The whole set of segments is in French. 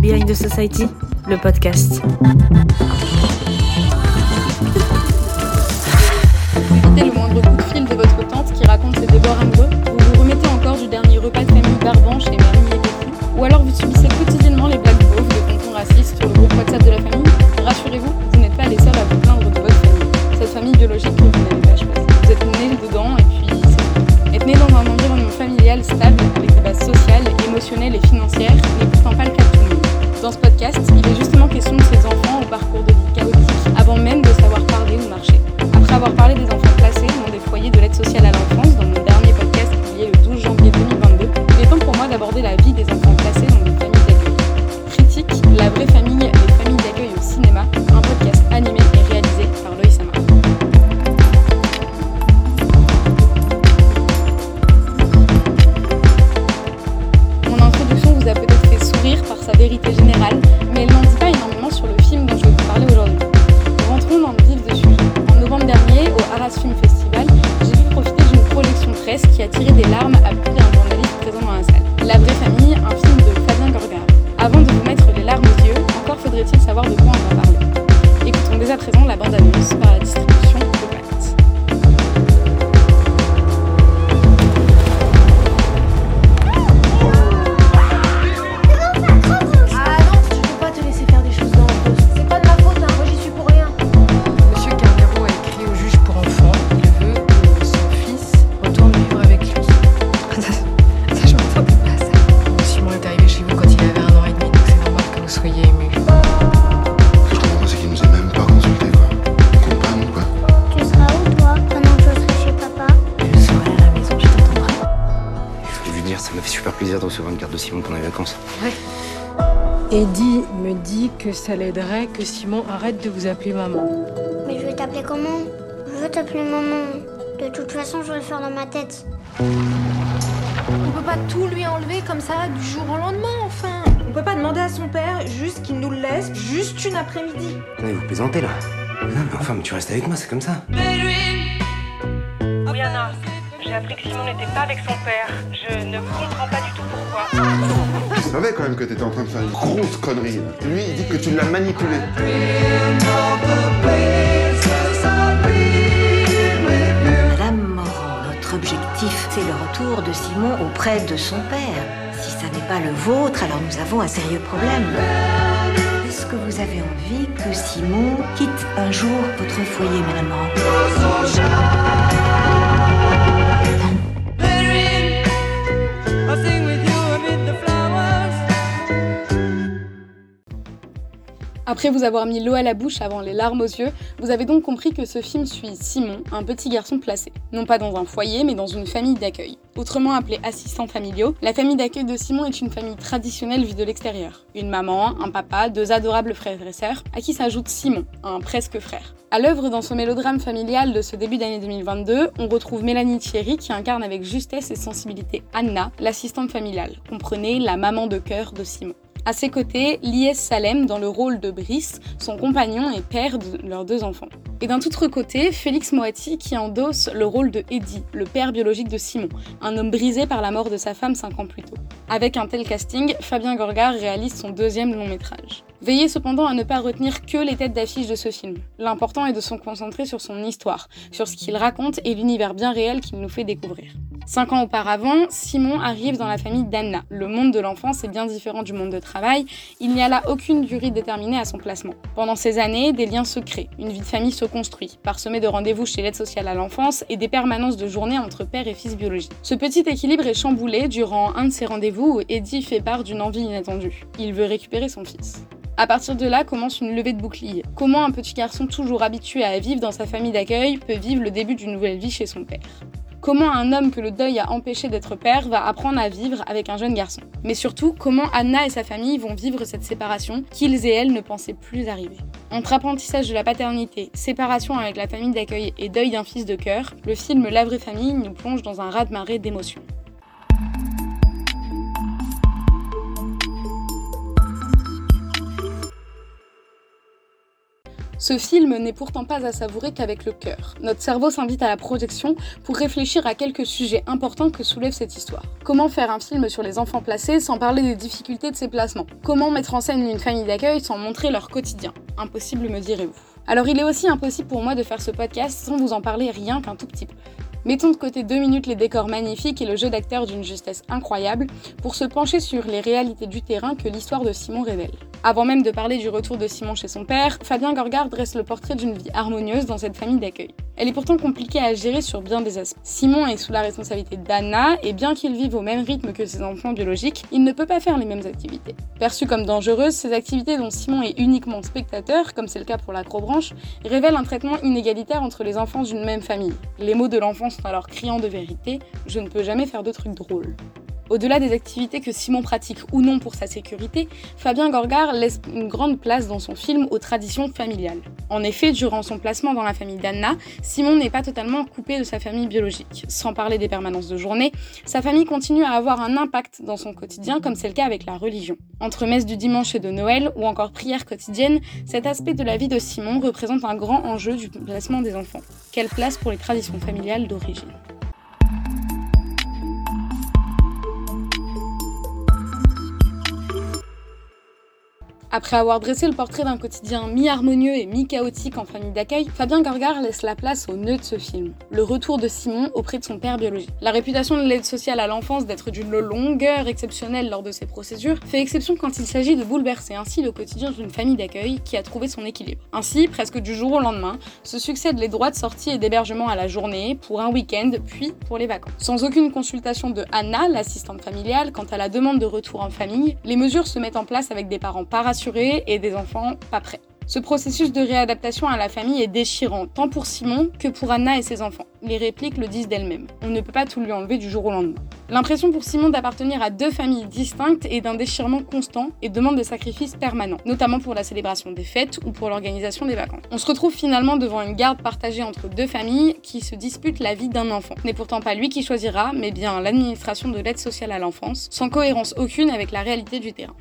Behind the Society, le podcast. Qui a tiré des larmes à plus d'un journaliste présent dans la salle. La vraie famille, un film de Fabien Gorgard. Avant de vous mettre les larmes aux yeux, encore faudrait-il savoir de quoi on va parler. Écoutons dès à présent la bande-annonce par la distribution Vacances. Eddie me dit que ça l'aiderait que Simon arrête de vous appeler maman. Mais je vais t'appeler comment? Je veux t'appeler maman. De toute façon, je vais le faire dans ma tête. On peut pas tout lui enlever comme ça du jour au lendemain, enfin. On peut pas demander à son père juste qu'il nous le laisse juste une après-midi. Attendez, vous plaisantez là Non, mais enfin, mais tu restes avec moi, c'est comme ça. Oui, Anna. J'ai appris que Simon n'était pas avec son père. Je ne comprends pas du tout pourquoi. Je savais quand même que t'étais en train de faire une grosse connerie. là. Lui, il dit que tu l'as manipulé. Madame Morand, notre objectif, c'est le retour de Simon auprès de son père. Si ça n'est pas le vôtre, alors nous avons un sérieux problème. Est-ce que vous avez envie que Simon quitte un jour votre foyer, Madame Morand Après vous avoir mis l'eau à la bouche avant les larmes aux yeux, vous avez donc compris que ce film suit Simon, un petit garçon placé. Non pas dans un foyer, mais dans une famille d'accueil. Autrement appelée assistants familiaux, la famille d'accueil de Simon est une famille traditionnelle vue de l'extérieur. Une maman, un papa, deux adorables frères et sœurs, à qui s'ajoute Simon, un presque frère. À l'œuvre dans ce mélodrame familial de ce début d'année 2022, on retrouve Mélanie Thierry qui incarne avec justesse et sensibilité Anna, l'assistante familiale, comprenez la maman de cœur de Simon. À ses côtés, Lies Salem dans le rôle de Brice, son compagnon et père de leurs deux enfants. Et d'un autre côté, Félix Moati qui endosse le rôle de Eddie, le père biologique de Simon, un homme brisé par la mort de sa femme cinq ans plus tôt. Avec un tel casting, Fabien Gorgard réalise son deuxième long métrage. Veillez cependant à ne pas retenir que les têtes d'affiche de ce film. L'important est de se concentrer sur son histoire, sur ce qu'il raconte et l'univers bien réel qu'il nous fait découvrir. Cinq ans auparavant, Simon arrive dans la famille d'Anna. Le monde de l'enfance est bien différent du monde de travail. Il n'y a là aucune durée déterminée à son placement. Pendant ces années, des liens se créent, une vie de famille se construit, parsemée de rendez-vous chez l'aide sociale à l'enfance et des permanences de journées entre père et fils biologiques. Ce petit équilibre est chamboulé durant un de ces rendez-vous où Eddie fait part d'une envie inattendue. Il veut récupérer son fils. À partir de là commence une levée de bouclier. Comment un petit garçon toujours habitué à vivre dans sa famille d'accueil peut vivre le début d'une nouvelle vie chez son père? Comment un homme que le deuil a empêché d'être père va apprendre à vivre avec un jeune garçon Mais surtout, comment Anna et sa famille vont vivre cette séparation qu'ils et elle ne pensaient plus arriver Entre apprentissage de la paternité, séparation avec la famille d'accueil et deuil d'un fils de cœur, le film La vraie famille nous plonge dans un raz-de-marée d'émotions. Ce film n'est pourtant pas à savourer qu'avec le cœur. Notre cerveau s'invite à la projection pour réfléchir à quelques sujets importants que soulève cette histoire. Comment faire un film sur les enfants placés sans parler des difficultés de ces placements? Comment mettre en scène une famille d'accueil sans montrer leur quotidien? Impossible me direz-vous. Alors il est aussi impossible pour moi de faire ce podcast sans vous en parler rien qu'un tout petit peu. Mettons de côté deux minutes les décors magnifiques et le jeu d'acteurs d'une justesse incroyable pour se pencher sur les réalités du terrain que l'histoire de Simon révèle. Avant même de parler du retour de Simon chez son père, Fabien Gorgard dresse le portrait d'une vie harmonieuse dans cette famille d'accueil. Elle est pourtant compliquée à gérer sur bien des aspects. Simon est sous la responsabilité d'Anna et bien qu'il vive au même rythme que ses enfants biologiques, il ne peut pas faire les mêmes activités. Perçues comme dangereuses, ces activités dont Simon est uniquement spectateur, comme c'est le cas pour l'acrobranche, révèlent un traitement inégalitaire entre les enfants d'une même famille. Les mots de l'enfant sont alors criants de vérité, je ne peux jamais faire de trucs drôles. Au-delà des activités que Simon pratique ou non pour sa sécurité, Fabien Gorgard laisse une grande place dans son film aux traditions familiales. En effet, durant son placement dans la famille d'Anna, Simon n'est pas totalement coupé de sa famille biologique. Sans parler des permanences de journée, sa famille continue à avoir un impact dans son quotidien comme c'est le cas avec la religion. Entre messe du dimanche et de Noël ou encore prière quotidienne, cet aspect de la vie de Simon représente un grand enjeu du placement des enfants. Quelle place pour les traditions familiales d'origine? Après avoir dressé le portrait d'un quotidien mi-harmonieux et mi-chaotique en famille d'accueil, Fabien Gorgard laisse la place au nœud de ce film, le retour de Simon auprès de son père biologique. La réputation de l'aide sociale à l'enfance d'être d'une longueur exceptionnelle lors de ces procédures fait exception quand il s'agit de bouleverser ainsi le quotidien d'une famille d'accueil qui a trouvé son équilibre. Ainsi, presque du jour au lendemain, se succèdent les droits de sortie et d'hébergement à la journée, pour un week-end, puis pour les vacances. Sans aucune consultation de Anna, l'assistante familiale, quant à la demande de retour en famille, les mesures se mettent en place avec des parents pas et des enfants pas prêts. Ce processus de réadaptation à la famille est déchirant, tant pour Simon que pour Anna et ses enfants. Les répliques le disent d'elles-mêmes. On ne peut pas tout lui enlever du jour au lendemain. L'impression pour Simon d'appartenir à deux familles distinctes est d'un déchirement constant et demande des sacrifices permanents, notamment pour la célébration des fêtes ou pour l'organisation des vacances. On se retrouve finalement devant une garde partagée entre deux familles qui se disputent la vie d'un enfant. N'est pourtant pas lui qui choisira, mais bien l'administration de l'aide sociale à l'enfance, sans cohérence aucune avec la réalité du terrain.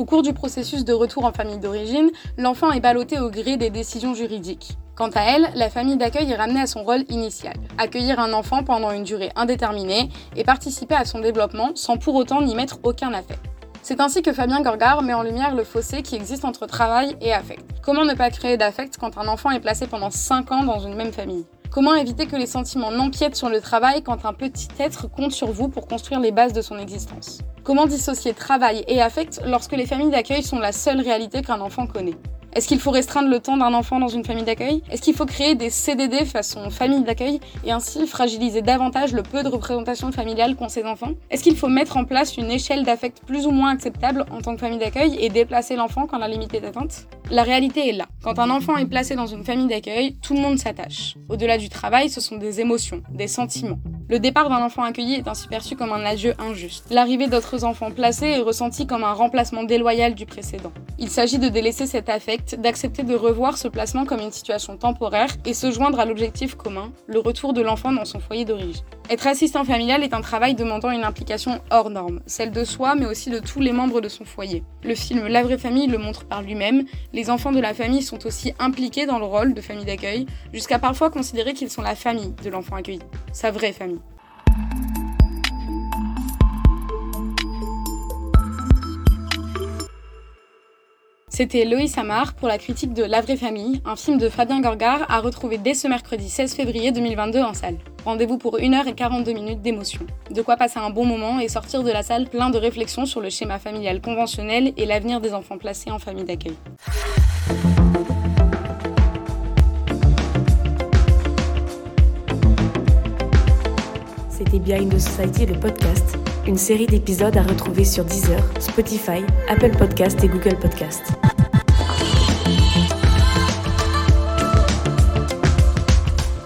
Au cours du processus de retour en famille d'origine, l'enfant est ballotté au gré des décisions juridiques. Quant à elle, la famille d'accueil est ramenée à son rôle initial, accueillir un enfant pendant une durée indéterminée et participer à son développement sans pour autant n'y mettre aucun affect. C'est ainsi que Fabien Gorgard met en lumière le fossé qui existe entre travail et affect. Comment ne pas créer d'affect quand un enfant est placé pendant 5 ans dans une même famille? Comment éviter que les sentiments n'empiètent sur le travail quand un petit être compte sur vous pour construire les bases de son existence? Comment dissocier travail et affect lorsque les familles d'accueil sont la seule réalité qu'un enfant connaît? Est-ce qu'il faut restreindre le temps d'un enfant dans une famille d'accueil? Est-ce qu'il faut créer des CDD façon famille d'accueil et ainsi fragiliser davantage le peu de représentation familiale qu'ont ces enfants? Est-ce qu'il faut mettre en place une échelle d'affect plus ou moins acceptable en tant que famille d'accueil et déplacer l'enfant quand la limite est atteinte? La réalité est là. Quand un enfant est placé dans une famille d'accueil, tout le monde s'attache. Au-delà du travail, ce sont des émotions, des sentiments. Le départ d'un enfant accueilli est ainsi perçu comme un adieu injuste. L'arrivée d'autres enfants placés est ressentie comme un remplacement déloyal du précédent. Il s'agit de délaisser cet affect, d'accepter de revoir ce placement comme une situation temporaire et se joindre à l'objectif commun, le retour de l'enfant dans son foyer d'origine. Être assistant familial est un travail demandant une implication hors norme, celle de soi mais aussi de tous les membres de son foyer. Le film La vraie famille le montre par lui-même, les enfants de la famille sont aussi impliqués dans le rôle de famille d'accueil, jusqu'à parfois considérer qu'ils sont la famille de l'enfant accueilli, sa vraie famille. C'était Loïs Amar pour la critique de La vraie famille, un film de Fabien Gorgard à retrouver dès ce mercredi 16 février 2022 en salle. Rendez-vous pour 1h42 minutes d'émotion. De quoi passer un bon moment et sortir de la salle plein de réflexions sur le schéma familial conventionnel et l'avenir des enfants placés en famille d'accueil. C'était Behind the Society, le podcast, une série d'épisodes à retrouver sur Deezer, Spotify, Apple Podcast et Google Podcast.